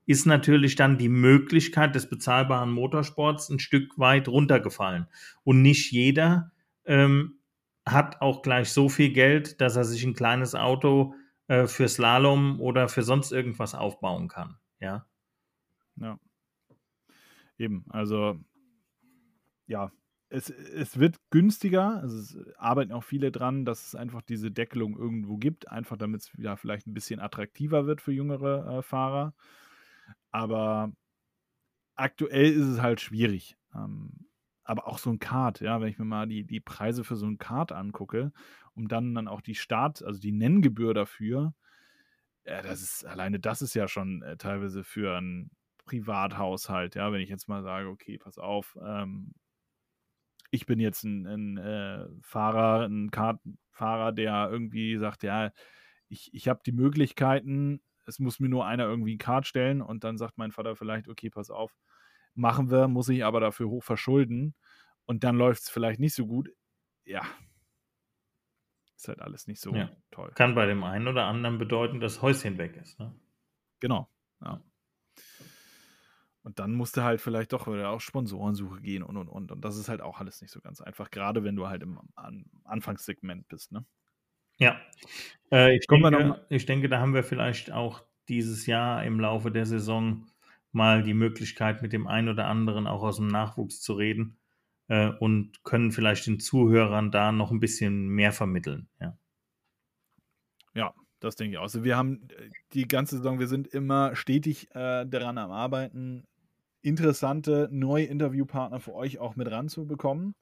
ist natürlich dann die Möglichkeit des bezahlbaren Motorsports ein Stück weit runtergefallen. Und nicht jeder ähm, hat auch gleich so viel Geld, dass er sich ein kleines Auto äh, für Slalom oder für sonst irgendwas aufbauen kann. Ja. Ja. Eben, also ja, es, es wird günstiger. Also es arbeiten auch viele dran, dass es einfach diese Deckelung irgendwo gibt, einfach damit es wieder vielleicht ein bisschen attraktiver wird für jüngere äh, Fahrer. Aber aktuell ist es halt schwierig. Ähm, aber auch so ein Kart, ja, wenn ich mir mal die, die Preise für so ein Kart angucke, um dann dann auch die Start, also die Nenngebühr dafür, ja, das ist, alleine das ist ja schon äh, teilweise für einen Privathaushalt, ja, wenn ich jetzt mal sage, okay, pass auf, ähm, ich bin jetzt ein, ein äh, Fahrer, ein Kartfahrer, der irgendwie sagt, ja, ich, ich habe die Möglichkeiten, es muss mir nur einer irgendwie ein Kart stellen und dann sagt mein Vater vielleicht, okay, pass auf, machen wir, muss ich aber dafür hoch verschulden und dann läuft es vielleicht nicht so gut. Ja, Ist halt alles nicht so Ja. toll. Kann bei dem einen oder anderen bedeuten, dass Häuschen weg ist. Ne? Genau. Ja. Und dann musst du halt vielleicht doch wieder auf Sponsorensuche gehen und und und. Und das ist halt auch alles nicht so ganz einfach, gerade wenn du halt im An Anfangssegment bist, ne? Ja. Äh, ich, Kommen wir noch denke, ich denke, da haben wir vielleicht auch dieses Jahr im Laufe der Saison mal die Möglichkeit, mit dem einen oder anderen auch aus dem Nachwuchs zu reden äh, und können vielleicht den Zuhörern da noch ein bisschen mehr vermitteln. Ja. Ja, das denke ich auch. Also wir haben äh, die ganze Saison, wir sind immer stetig äh, daran am Arbeiten, interessante neue Interviewpartner für euch auch mit ranzubekommen.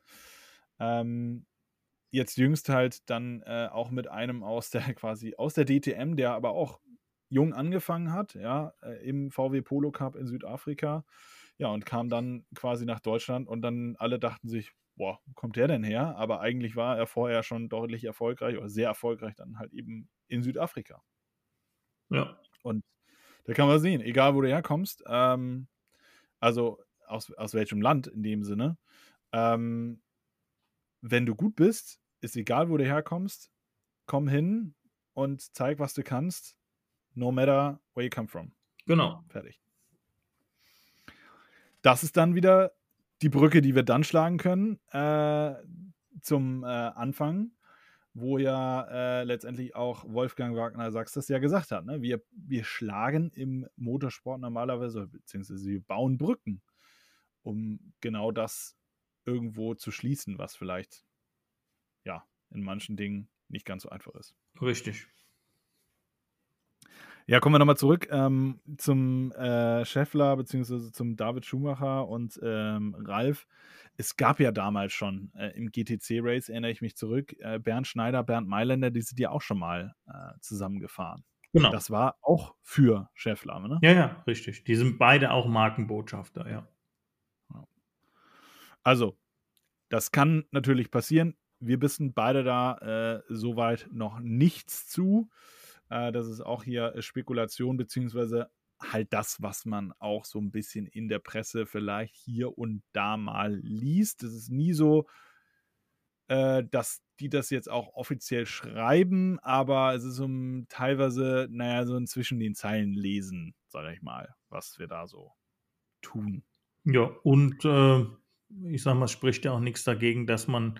Ähm, jetzt jüngst halt dann äh, auch mit einem aus der quasi aus der DTM, der aber auch jung angefangen hat, ja, äh, im VW Polo Cup in Südafrika. Ja, und kam dann quasi nach Deutschland und dann alle dachten sich, boah, wo kommt der denn her? Aber eigentlich war er vorher schon deutlich erfolgreich oder sehr erfolgreich dann halt eben in Südafrika. Ja. Und da kann man sehen, egal wo du herkommst, ähm, also aus, aus welchem Land in dem Sinne, ähm, wenn du gut bist, ist egal, wo du herkommst, komm hin und zeig, was du kannst, no matter where you come from. Genau. Fertig. Das ist dann wieder die Brücke, die wir dann schlagen können äh, zum äh, Anfang, wo ja äh, letztendlich auch Wolfgang Wagner Sachs das ja gesagt hat. Ne? Wir, wir schlagen im Motorsport normalerweise, beziehungsweise wir bauen Brücken, um genau das irgendwo zu schließen, was vielleicht ja in manchen Dingen nicht ganz so einfach ist. Richtig. Ja, kommen wir nochmal zurück ähm, zum äh, Scheffler beziehungsweise zum David Schumacher und ähm, Ralf. Es gab ja damals schon äh, im GTC-Race, erinnere ich mich zurück, äh, Bernd Schneider, Bernd Mailänder, die sind ja auch schon mal äh, zusammengefahren. Genau. Das war auch für Scheffler, ne? Ja, ja, richtig. Die sind beide auch Markenbotschafter, ja. Also, das kann natürlich passieren. Wir wissen beide da äh, soweit noch nichts zu. Äh, das ist auch hier Spekulation, beziehungsweise halt das, was man auch so ein bisschen in der Presse vielleicht hier und da mal liest. Das ist nie so, äh, dass die das jetzt auch offiziell schreiben, aber es ist um teilweise, naja, so ein zwischen den Zeilen lesen, sage ich mal, was wir da so tun. Ja, und äh, ich sag mal, es spricht ja auch nichts dagegen, dass man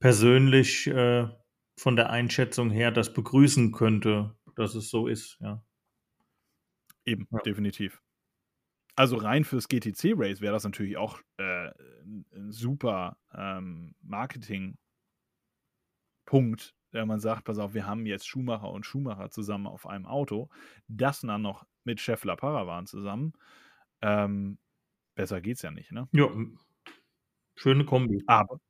persönlich äh, von der Einschätzung her das begrüßen könnte, dass es so ist, ja. Eben, Ja. definitiv. Also rein fürs GTC-Race wäre das natürlich auch äh, ein super ähm, Marketing-Punkt, wenn man sagt, pass auf, wir haben jetzt Schumacher und Schumacher zusammen auf einem Auto, das dann noch mit Scheffler Paravan zusammen. Ähm, besser geht's ja nicht, ne? Ja, schöne Kombi. Aber,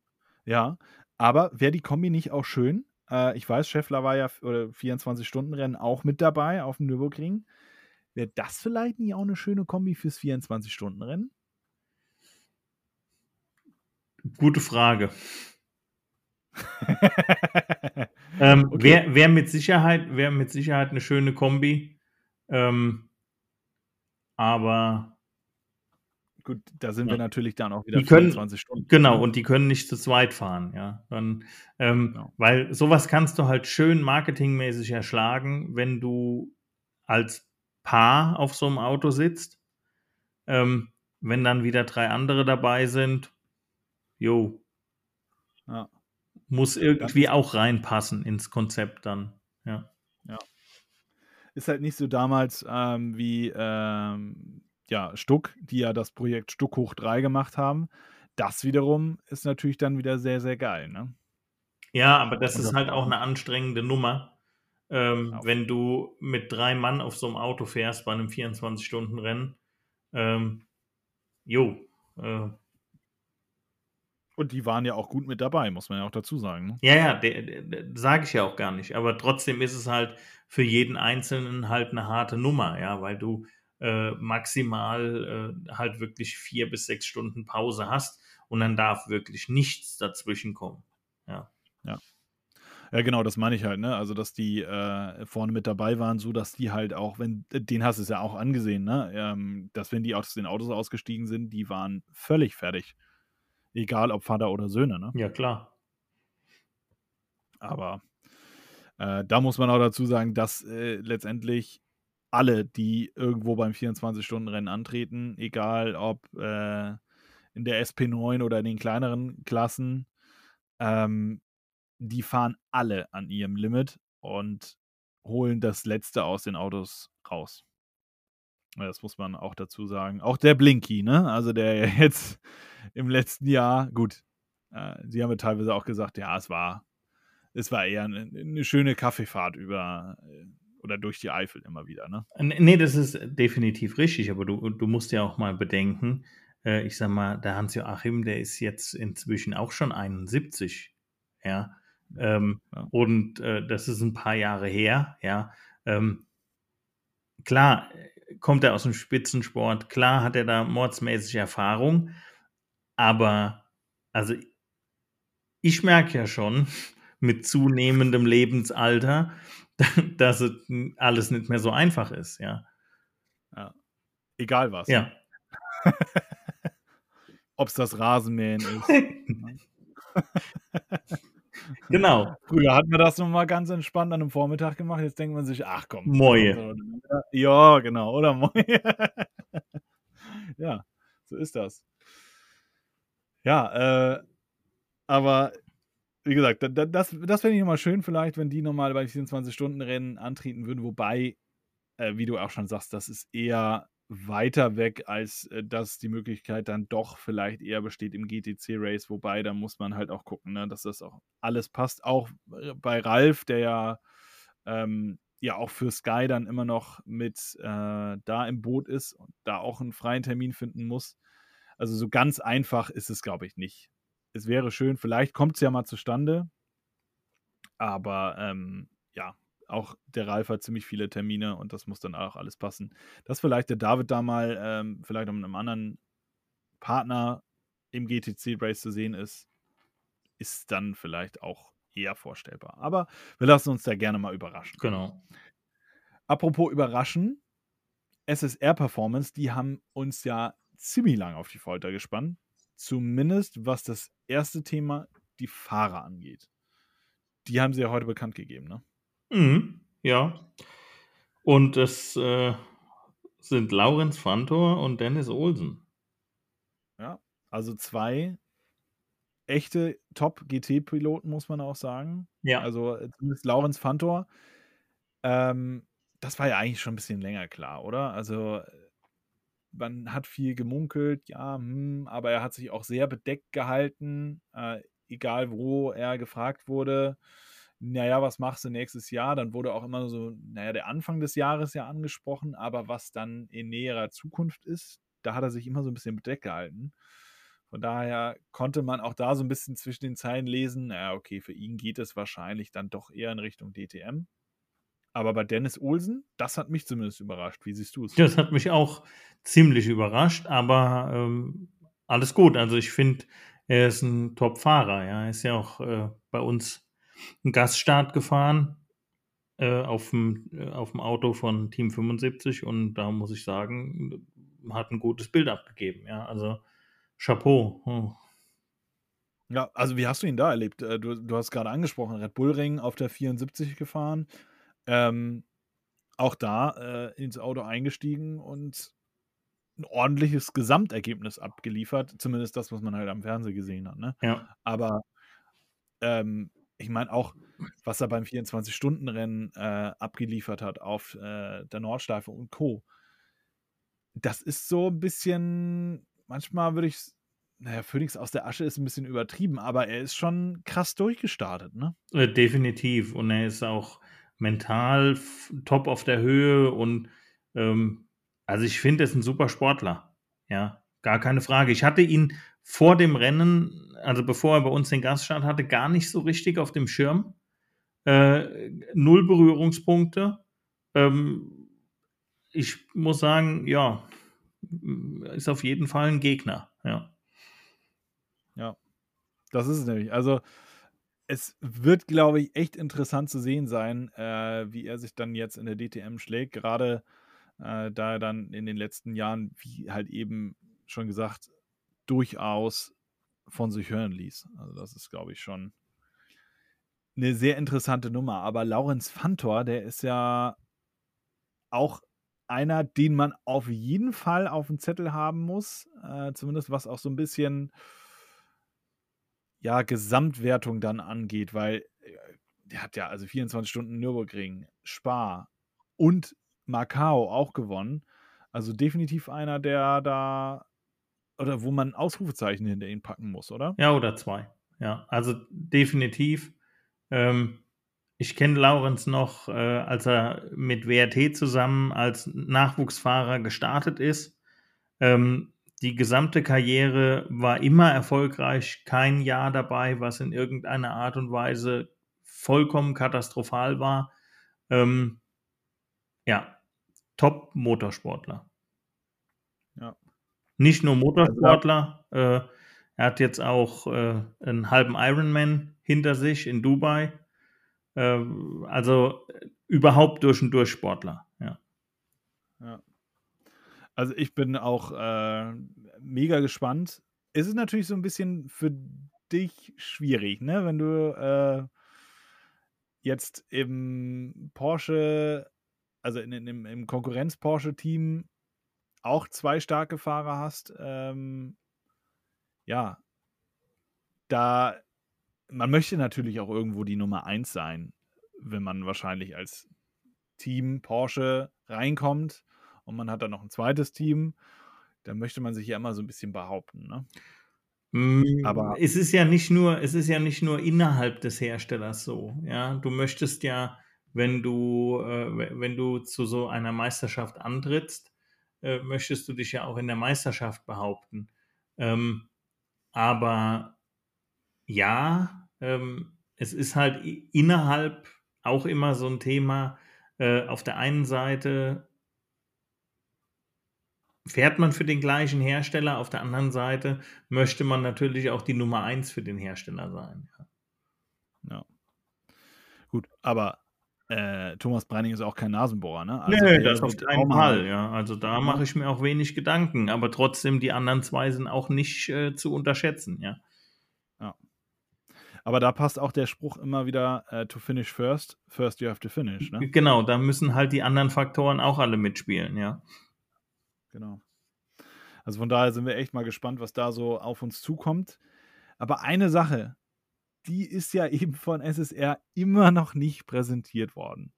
ja, aber wäre die Kombi nicht auch schön? Äh, ich weiß, Scheffler war ja oder 24-Stunden-Rennen auch mit dabei auf dem Nürburgring. Wäre das vielleicht nicht auch eine schöne Kombi fürs 24-Stunden-Rennen? Gute Frage. Ähm, Okay. Wäre wär mit Sicherheit, wär mit Sicherheit eine schöne Kombi. Ähm, aber Gut, da sind Ja. wir natürlich dann auch wieder Die können- 24 Stunden. genau, ne? und die können nicht zu zweit fahren, ja. Dann, ähm, Genau. Weil sowas kannst du halt schön marketingmäßig erschlagen, wenn du als Paar auf so einem Auto sitzt. Ähm, wenn dann wieder drei andere dabei sind, jo, Ja. muss irgendwie auch reinpassen ins Konzept dann. Ja. Ist halt nicht so damals ähm, wie ähm, ja, Stuck, die ja das Projekt Stuck hoch 3 gemacht haben. Das wiederum ist natürlich dann wieder sehr, sehr geil, ne? Ja, aber das ist halt auch eine anstrengende Nummer, ähm, Auf- wenn du mit drei Mann auf so einem Auto fährst bei einem 24-Stunden-Rennen. Ähm, jo, äh, Und die waren ja auch gut mit dabei, muss man ja auch dazu sagen. Ne? ja, ja, sage ich ja auch gar nicht. Aber trotzdem ist es halt für jeden Einzelnen halt eine harte Nummer, ja, weil du äh, maximal äh, halt wirklich vier bis sechs Stunden Pause hast und dann darf wirklich nichts dazwischen kommen. Ja, genau, das meine ich halt, ne? Also, dass die äh, vorne mit dabei waren, so dass die halt auch, wenn, den hast du es ja auch angesehen, ne? Ähm, dass wenn die aus den Autos ausgestiegen sind, die waren völlig fertig. Egal ob Vater oder Söhne, ne? Ja, klar. Aber Äh, da muss man auch dazu sagen, dass äh, letztendlich alle, die irgendwo beim 24-Stunden-Rennen antreten, egal ob äh, in der SP9 oder in den kleineren Klassen, ähm, die fahren alle an ihrem Limit und holen das Letzte aus den Autos raus. Das muss man auch dazu sagen. Auch der Blinky, ne? Also der jetzt im letzten Jahr, gut, äh, sie haben ja teilweise auch gesagt, ja, es war, es war eher eine, eine schöne Kaffeefahrt über äh, oder durch die Eifel immer wieder, ne? Nee, das ist definitiv richtig, aber du, du musst ja auch mal bedenken, äh, ich sag mal, der Hans-Joachim, der ist jetzt inzwischen auch schon 71, ja. Ähm, ja. Und äh, das ist ein paar Jahre her, ja. Ähm, klar, kommt er aus dem Spitzensport, klar hat er da mordsmäßig Erfahrung, aber also ich merke ja schon mit zunehmendem Lebensalter, dass es alles nicht mehr so einfach ist, ja. ja. Egal was. Ja. Ob es das Rasenmähen ist. genau. Früher hat man das nochmal ganz entspannt an einem Vormittag gemacht. Jetzt denkt man sich, ach komm. Moje. Ja, genau. Oder Moje. ja, so ist das. Ja, äh, aber wie gesagt, das, das, fände ich nochmal schön, vielleicht, wenn die nochmal bei 24-Stunden-Rennen antreten würden. Wobei, äh, wie du auch schon sagst, das ist eher weiter weg, als äh, dass die Möglichkeit dann doch vielleicht eher besteht im GTC-Race. Wobei, da muss man halt auch gucken, ne, dass das auch alles passt. Auch äh, bei Ralf, der ja, ähm, ja auch für Sky dann immer noch mit äh, da im Boot ist und da auch einen freien Termin finden muss. Also so ganz einfach ist es, glaube ich, nicht. Es wäre schön, vielleicht kommt es ja mal zustande. Aber ähm, ja, auch der Ralf hat ziemlich viele Termine und das muss dann auch alles passen. Dass vielleicht der David da mal ähm, vielleicht um einem anderen Partner im GTC-Race zu sehen ist, ist dann vielleicht auch eher vorstellbar. Aber wir lassen uns da gerne mal überraschen. Genau. Apropos überraschen, SSR Performance, die haben uns ja ziemlich lang auf die Folter gespannt. Zumindest was das erste Thema, die Fahrer angeht. Die haben sie ja heute bekannt gegeben, ne? Mhm, ja. Und es äh, sind Laurenz Fantor und Dennis Olsen. Ja, also zwei echte Top-GT-Piloten, muss man auch sagen. Ja. Also äh, zumindest Laurenz Fantor. Ähm, das war ja eigentlich schon ein bisschen länger klar, oder? Also man hat viel gemunkelt, ja, hm, aber er hat sich auch sehr bedeckt gehalten, äh, egal wo er gefragt wurde naja, was machst du nächstes Jahr? Dann wurde auch immer so, naja, der Anfang des Jahres ja angesprochen, aber was dann in näherer Zukunft ist, da hat er sich immer so ein bisschen bedeckt gehalten. Von daher konnte man auch da so ein bisschen zwischen den Zeilen lesen, naja, okay, für ihn geht es wahrscheinlich dann doch eher in Richtung DTM. Aber bei Dennis Olsen, das hat mich zumindest überrascht. Wie siehst du es? Das hat mich auch ziemlich überrascht, aber ähm, alles gut. Also ich finde, er ist ein Top-Fahrer. Ja. Er ist ja auch äh, bei uns einen Gaststart gefahren äh, auf, dem, äh, auf dem Auto von Team 75 und da muss ich sagen, hat ein gutes Bild abgegeben. Ja, also Chapeau. Hm. Ja, also wie hast du ihn da erlebt? Äh, du, du hast gerade angesprochen, Red Bull Ring auf der 74 gefahren. Ähm, auch da äh, ins Auto eingestiegen und ein ordentliches Gesamtergebnis abgeliefert. Zumindest das, was man halt am Fernsehen gesehen hat. Ne? Ja. Aber ähm, ich meine auch, was er beim 24-Stunden-Rennen äh, abgeliefert hat auf äh, der Nordschleife und Co. Das ist so ein bisschen, manchmal würde ich, naja, Phoenix aus der Asche ist ein bisschen übertrieben, aber er ist schon krass durchgestartet, ne? Äh, definitiv. Und er ist auch mental top auf der Höhe und ähm, also ich finde, er ist ein super Sportler. Ja, gar keine Frage. Ich hatte ihn vor dem Rennen, also bevor er bei uns den Gaststart hatte, gar nicht so richtig auf dem Schirm. Äh, null Berührungspunkte. Ähm, ich muss sagen, ja, ist auf jeden Fall ein Gegner. Ja. Ja, das ist es nämlich. Also, es wird, glaube ich, echt interessant zu sehen sein, äh, wie er sich dann jetzt in der DTM schlägt. Gerade äh, da er dann in den letzten Jahren, wie halt eben schon gesagt, durchaus von sich hören ließ. Also das ist, glaube ich, schon eine sehr interessante Nummer. Aber Laurenz Fantor, der ist ja auch einer, den man auf jeden Fall auf dem Zettel haben muss. Äh, zumindest was auch so ein bisschen ja, Gesamtwertung dann angeht, weil äh, der hat ja also 24 Stunden Nürburgring, Spa und Macau auch gewonnen. Also definitiv einer, der da oder wo man Ausrufezeichen hinter ihn packen muss, oder? Ja, oder zwei. Ja, also definitiv. Ähm, ich kenne Laurenz noch, äh, als er mit WRT zusammen als Nachwuchsfahrer gestartet ist. Ähm, die gesamte Karriere war immer erfolgreich, kein Jahr dabei, was in irgendeiner Art und Weise vollkommen katastrophal war. Ähm, ja, Top-Motorsportler. Ja. Nicht nur Motorsportler, also, äh, er hat jetzt auch äh, einen halben Ironman hinter sich in Dubai. Äh, also überhaupt durch und durch Sportler, ja. Ja. Also ich bin auch äh, mega gespannt. Es ist natürlich so ein bisschen für dich schwierig, ne? Wenn du äh, jetzt im Porsche, also in, in, im Konkurrenz-Porsche-Team auch zwei starke Fahrer hast, ähm, ja, da man möchte natürlich auch irgendwo die Nummer eins sein, wenn man wahrscheinlich als Team Porsche reinkommt und man hat dann noch ein zweites Team, dann möchte man sich ja immer so ein bisschen behaupten, ne? Mm, Aber es ist ja nicht nur, es ist ja nicht nur innerhalb des Herstellers so. Ja, du möchtest ja, wenn du, äh, wenn du zu so einer Meisterschaft antrittst, äh, möchtest du dich ja auch in der Meisterschaft behaupten. Ähm, aber ja, ähm, es ist halt innerhalb auch immer so ein Thema. Äh, auf der einen Seite fährt man für den gleichen Hersteller, auf der anderen Seite möchte man natürlich auch die Nummer eins für den Hersteller sein. Ja. ja. Gut, aber äh, Thomas Breining ist auch kein Nasenbohrer, ne? Also nee, das auf keinen Fall, ja. Also da mache ich mir auch wenig Gedanken, aber trotzdem, die anderen zwei sind auch nicht äh, zu unterschätzen, ja. Ja. Aber da passt auch der Spruch immer wieder, uh, to finish first, first you have to finish, ne? Genau, da müssen halt die anderen Faktoren auch alle mitspielen, ja. Genau. Also von daher sind wir echt mal gespannt, was da so auf uns zukommt. Aber eine Sache, die ist ja eben von SSR immer noch nicht präsentiert worden.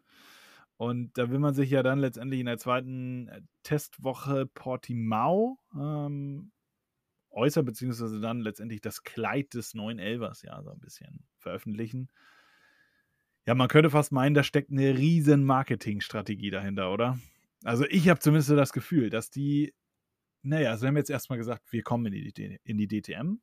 Und da will man sich ja dann letztendlich in der zweiten äh, Testwoche Portimao ähm, äußern, beziehungsweise dann letztendlich das Kleid des neuen Elvers ja so ein bisschen veröffentlichen. Ja, man könnte fast meinen, da steckt eine riesen Marketingstrategie dahinter, oder? Also ich habe zumindest so das Gefühl, dass die, naja, also wir haben jetzt erstmal gesagt, wir kommen in die, in die DTM.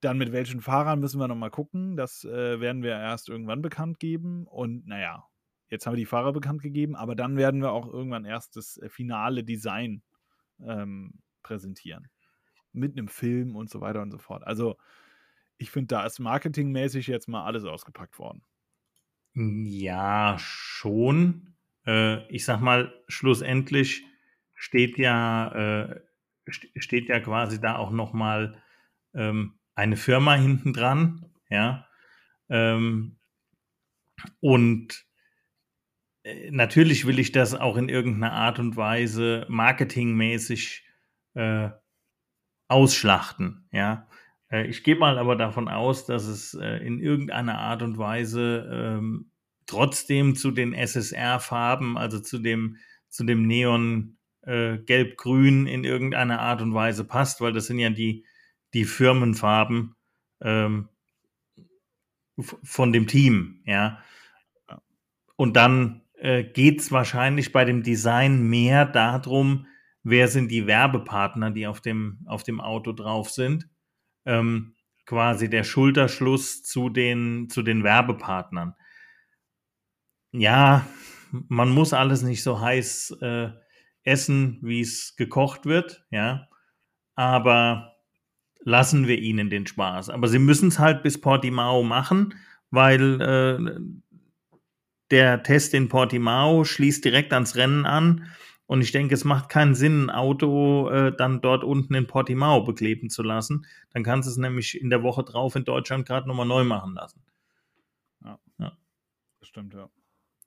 Dann mit welchen Fahrern müssen wir nochmal gucken. Das äh, werden wir erst irgendwann bekannt geben. Und naja, jetzt haben wir die Fahrer bekannt gegeben, aber dann werden wir auch irgendwann erst das äh, finale Design ähm, präsentieren. Mit einem Film und so weiter und so fort. Also, ich finde, da ist marketingmäßig jetzt mal alles ausgepackt worden. Ja, schon. Äh, ich sag mal, schlussendlich steht ja, äh, steht ja quasi da auch nochmal ähm, eine Firma hinten dran, ja. Ähm, und äh, natürlich will ich das auch in irgendeiner Art und Weise marketingmäßig äh, ausschlachten, ja. Äh, ich gehe mal aber davon aus, dass es äh, in irgendeiner Art und Weise ähm, trotzdem zu den SSR-Farben, also zu dem, zu dem Neon äh, Gelb-Grün in irgendeiner Art und Weise passt, weil das sind ja die, die Firmenfarben ähm, von dem Team, ja. Und dann äh, geht es wahrscheinlich bei dem Design mehr darum, wer sind die Werbepartner, die auf dem, auf dem Auto drauf sind. Ähm, quasi der Schulterschluss zu den, zu den Werbepartnern. Ja, man muss alles nicht so heiß äh, essen, wie es gekocht wird, ja. Aber lassen wir ihnen den Spaß. Aber sie müssen es halt bis Portimao machen, weil äh, der Test in Portimao schließt direkt ans Rennen an. Und ich denke, es macht keinen Sinn, ein Auto äh, dann dort unten in Portimao bekleben zu lassen. Dann kannst du es nämlich in der Woche drauf in Deutschland gerade nochmal neu machen lassen. Das stimmt, ja.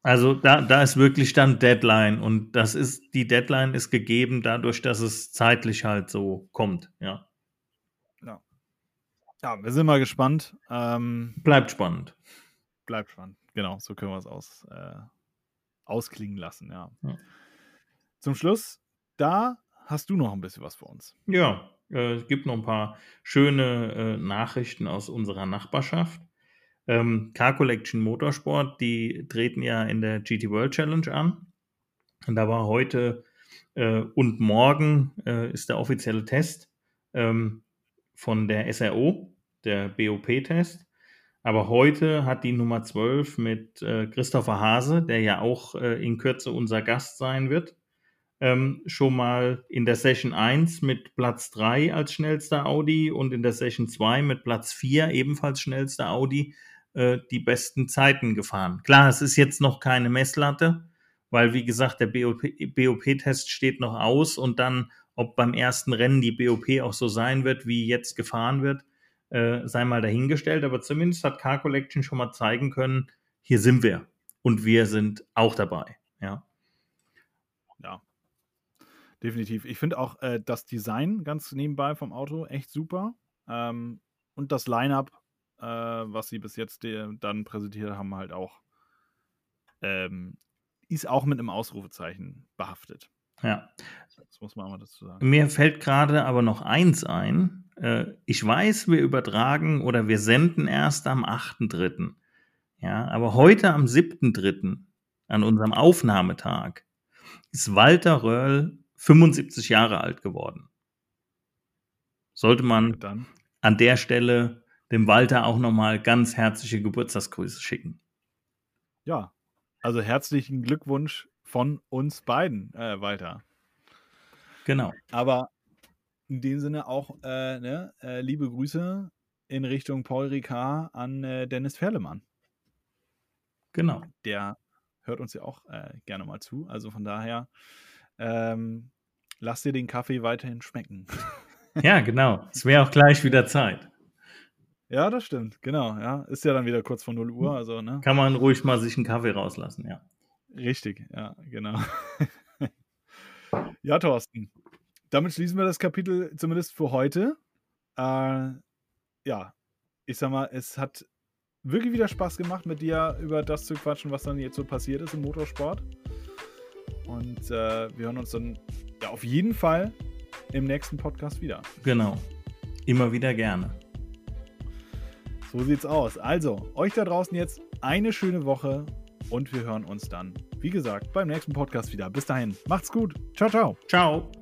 Also da, da ist wirklich dann Deadline und das ist, die Deadline ist gegeben dadurch, dass es zeitlich halt so kommt, ja. Ja, ja wir sind mal gespannt. Ähm, bleibt spannend. Bleibt spannend, genau, so können wir es aus, äh, ausklingen lassen, ja. ja. Zum Schluss, da hast du noch ein bisschen was für uns. Ja, äh, es gibt noch ein paar schöne äh, Nachrichten aus unserer Nachbarschaft. Ähm, Car Collection Motorsport, die treten ja in der GT World Challenge an. Und da war heute äh, und morgen äh, ist der offizielle Test ähm, von der SRO, der BOP-Test. Aber heute hat die Nummer 12 mit äh, Christopher Hase, der ja auch äh, in Kürze unser Gast sein wird, ähm, schon mal in der Session 1 mit Platz 3 als schnellster Audi und in der Session 2 mit Platz 4 ebenfalls schnellster Audi äh, die besten Zeiten gefahren. Klar, es ist jetzt noch keine Messlatte, weil wie gesagt, der BOP-Test steht noch aus und dann, ob beim ersten Rennen die BOP auch so sein wird, wie jetzt gefahren wird, äh, sei mal dahingestellt. Aber zumindest hat Car Collection schon mal zeigen können, hier sind wir und wir sind auch dabei. Ja. Definitiv. Ich finde auch äh, das Design ganz nebenbei vom Auto echt super. Ähm, und das Line-up äh, was sie bis jetzt dann präsentiert haben, halt auch, ähm, ist auch mit einem Ausrufezeichen behaftet. Ja. Das muss man auch mal dazu sagen. Mir fällt gerade aber noch eins ein. Äh, ich weiß, wir übertragen oder wir senden erst am 8.3. Ja, aber heute am 7.3. an unserem Aufnahmetag ist Walter Röhrl 75 Jahre alt geworden. Sollte man an der Stelle dem Walter auch nochmal ganz herzliche Geburtstagsgrüße schicken. Ja, also herzlichen Glückwunsch von uns beiden, äh, Walter. Genau. Aber in dem Sinne auch äh, ne, äh, liebe Grüße in Richtung Paul Ricard an äh, Dennis Ferlemann. Genau. Der hört uns ja auch äh, gerne mal zu. Also von daher, ähm, lass dir den Kaffee weiterhin schmecken. Ja, genau. Es wäre auch gleich wieder Zeit. Ja, das stimmt, genau. Ja, ist ja dann wieder kurz vor 0 Uhr. Also, ne? Kann man ruhig mal sich einen Kaffee rauslassen, ja. Richtig, ja, genau. ja, Thorsten. Damit schließen wir das Kapitel zumindest für heute. Äh, ja, ich sag mal, es hat wirklich wieder Spaß gemacht, mit dir über das zu quatschen, was dann jetzt so passiert ist im Motorsport. Und äh, wir hören uns dann ja auf jeden Fall im nächsten Podcast wieder. Genau. Immer wieder gerne. So sieht's aus. Also, euch da draußen jetzt eine schöne Woche und wir hören uns dann, wie gesagt, beim nächsten Podcast wieder. Bis dahin, macht's gut. Ciao, ciao. Ciao.